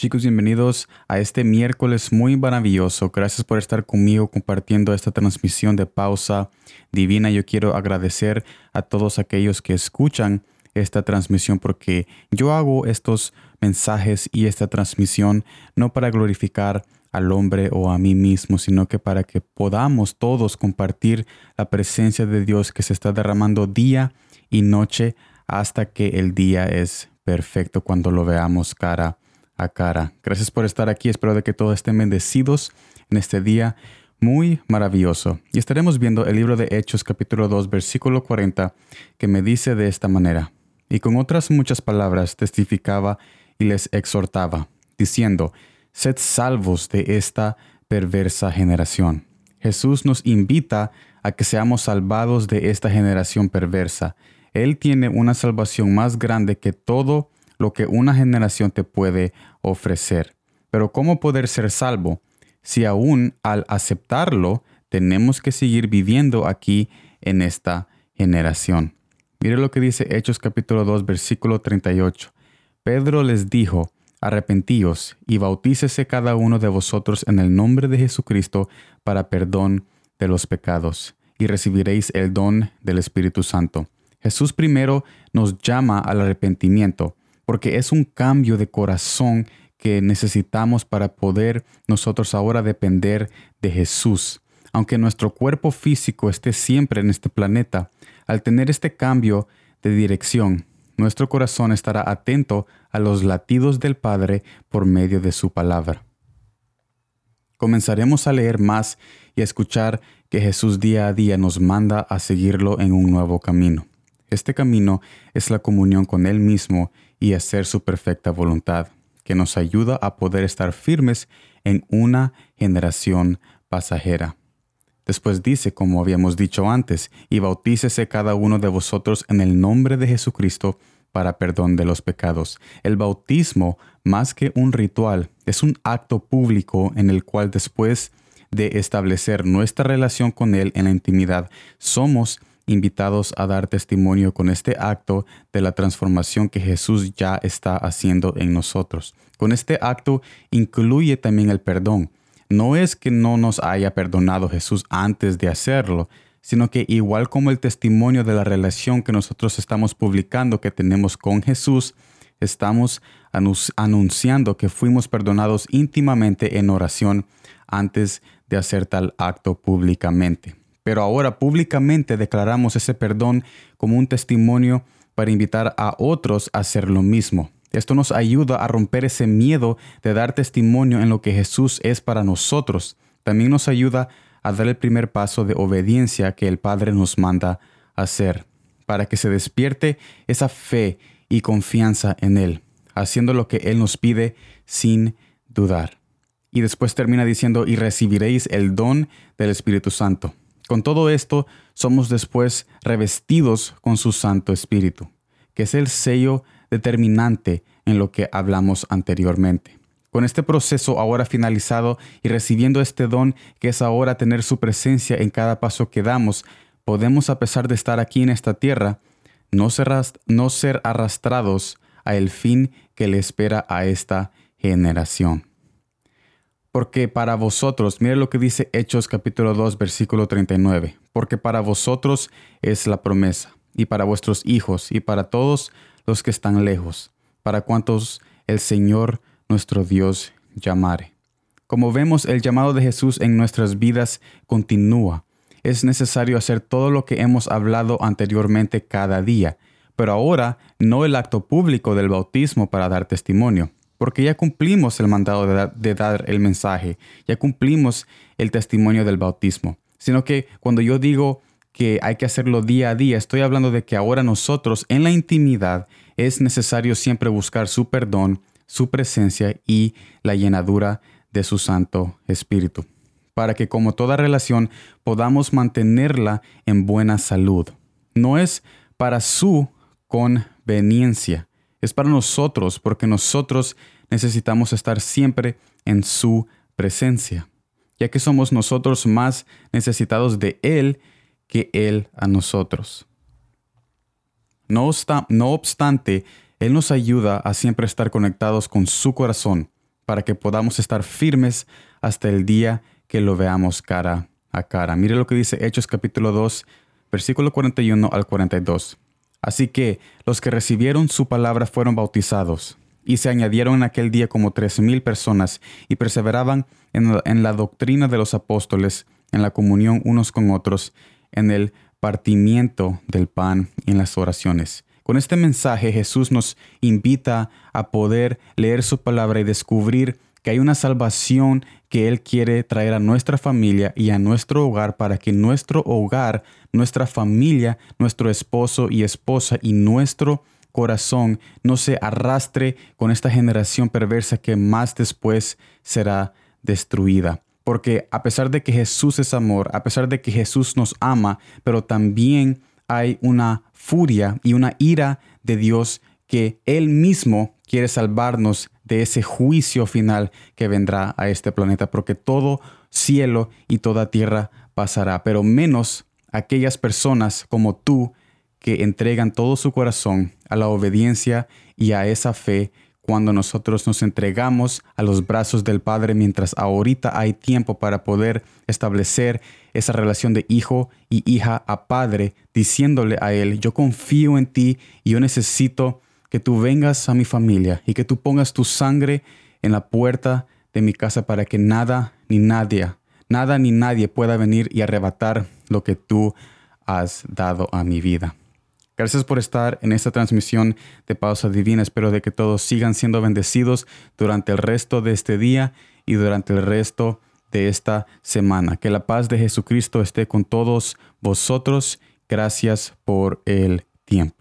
Chicos, bienvenidos a este miércoles muy maravilloso. Gracias por estar conmigo compartiendo esta transmisión de pausa divina. Yo quiero agradecer a todos aquellos que escuchan esta transmisión porque yo hago estos mensajes y esta transmisión no para glorificar al hombre o a mí mismo, sino que para que podamos todos compartir la presencia de Dios que se está derramando día y noche hasta que el día es perfecto cuando lo veamos cara cara. Gracias por estar aquí. Espero de que todos estén bendecidos en este día muy maravilloso. Y estaremos viendo el libro de Hechos capítulo 2 versículo 40 que me dice de esta manera. Y con otras muchas palabras testificaba y les exhortaba, diciendo, Sed salvos de esta perversa generación. Jesús nos invita a que seamos salvados de esta generación perversa. Él tiene una salvación más grande que todo lo que una generación te puede ofrecer. Pero ¿cómo poder ser salvo si aún al aceptarlo tenemos que seguir viviendo aquí en esta generación? Mire lo que dice Hechos capítulo 2 versículo 38. Pedro les dijo, arrepentíos y bautícese cada uno de vosotros en el nombre de Jesucristo para perdón de los pecados, y recibiréis el don del Espíritu Santo. Jesús primero nos llama al arrepentimiento, porque es un cambio de corazón que necesitamos para poder nosotros ahora depender de Jesús. Aunque nuestro cuerpo físico esté siempre en este planeta, al tener este cambio de dirección, nuestro corazón estará atento a los latidos del Padre por medio de su palabra. Comenzaremos a leer más y a escuchar que Jesús día a día nos manda a seguirlo en un nuevo camino. Este camino es la comunión con Él mismo y hacer su perfecta voluntad, que nos ayuda a poder estar firmes en una generación pasajera. Después dice, como habíamos dicho antes, y bautícese cada uno de vosotros en el nombre de Jesucristo para perdón de los pecados. El bautismo, más que un ritual, es un acto público en el cual después de establecer nuestra relación con Él en la intimidad, somos invitados a dar testimonio con este acto de la transformación que Jesús ya está haciendo en nosotros. Con este acto incluye también el perdón. No es que no nos haya perdonado Jesús antes de hacerlo, sino que igual como el testimonio de la relación que nosotros estamos publicando que tenemos con Jesús, estamos anunciando que fuimos perdonados íntimamente en oración antes de hacer tal acto públicamente pero ahora públicamente declaramos ese perdón como un testimonio para invitar a otros a hacer lo mismo. Esto nos ayuda a romper ese miedo de dar testimonio en lo que Jesús es para nosotros. También nos ayuda a dar el primer paso de obediencia que el Padre nos manda hacer, para que se despierte esa fe y confianza en Él, haciendo lo que Él nos pide sin dudar. Y después termina diciendo, y recibiréis el don del Espíritu Santo. Con todo esto, somos después revestidos con su Santo Espíritu, que es el sello determinante en lo que hablamos anteriormente. Con este proceso ahora finalizado y recibiendo este don que es ahora tener su presencia en cada paso que damos, podemos, a pesar de estar aquí en esta tierra, no ser, no ser arrastrados a el fin que le espera a esta generación. Porque para vosotros, mire lo que dice Hechos capítulo 2 versículo 39, porque para vosotros es la promesa, y para vuestros hijos, y para todos los que están lejos, para cuantos el Señor nuestro Dios llamare. Como vemos, el llamado de Jesús en nuestras vidas continúa. Es necesario hacer todo lo que hemos hablado anteriormente cada día, pero ahora no el acto público del bautismo para dar testimonio porque ya cumplimos el mandado de, dar el mensaje, ya cumplimos el testimonio del bautismo, sino que cuando yo digo que hay que hacerlo día a día, estoy hablando de que ahora nosotros en la intimidad es necesario siempre buscar su perdón, su presencia y la llenadura de su Santo Espíritu, para que como toda relación podamos mantenerla en buena salud. No es para su conveniencia, es para nosotros porque nosotros necesitamos estar siempre en su presencia, ya que somos nosotros más necesitados de Él que Él a nosotros. No, no obstante, Él nos ayuda a siempre estar conectados con su corazón, para que podamos estar firmes hasta el día que lo veamos cara a cara. Mire lo que dice Hechos capítulo 2, versículo 41 al 42. Así que los que recibieron su palabra fueron bautizados, y se añadieron en aquel día como tres mil personas, y perseveraban en la doctrina de los apóstoles, en la comunión unos con otros, en el partimiento del pan y en las oraciones. Con este mensaje Jesús nos invita a poder leer su palabra y descubrir que hay una salvación que Él quiere traer a nuestra familia y a nuestro hogar para que nuestro hogar, nuestra familia, nuestro esposo y esposa y nuestro corazón no se arrastre con esta generación perversa que más después será destruida. Porque a pesar de que Jesús es amor, a pesar de que Jesús nos ama, pero también hay una furia y una ira de Dios que Él mismo quiere salvarnos de ese juicio final que vendrá a este planeta, porque todo cielo y toda tierra pasará, pero menos aquellas personas como tú que entregan todo su corazón a la obediencia y a esa fe cuando nosotros nos entregamos a los brazos del Padre mientras ahorita hay tiempo para poder establecer esa relación de hijo y hija a Padre, diciéndole a Él, yo confío en ti y yo necesito que tú vengas a mi familia y que tú pongas tu sangre en la puerta de mi casa para que nada ni nadie, nada ni nadie pueda venir y arrebatar lo que tú has dado a mi vida. Gracias por estar en esta transmisión de Pausa Divina. Espero de que todos sigan siendo bendecidos durante el resto de este día y durante el resto de esta semana. Que la paz de Jesucristo esté con todos vosotros. Gracias por el tiempo.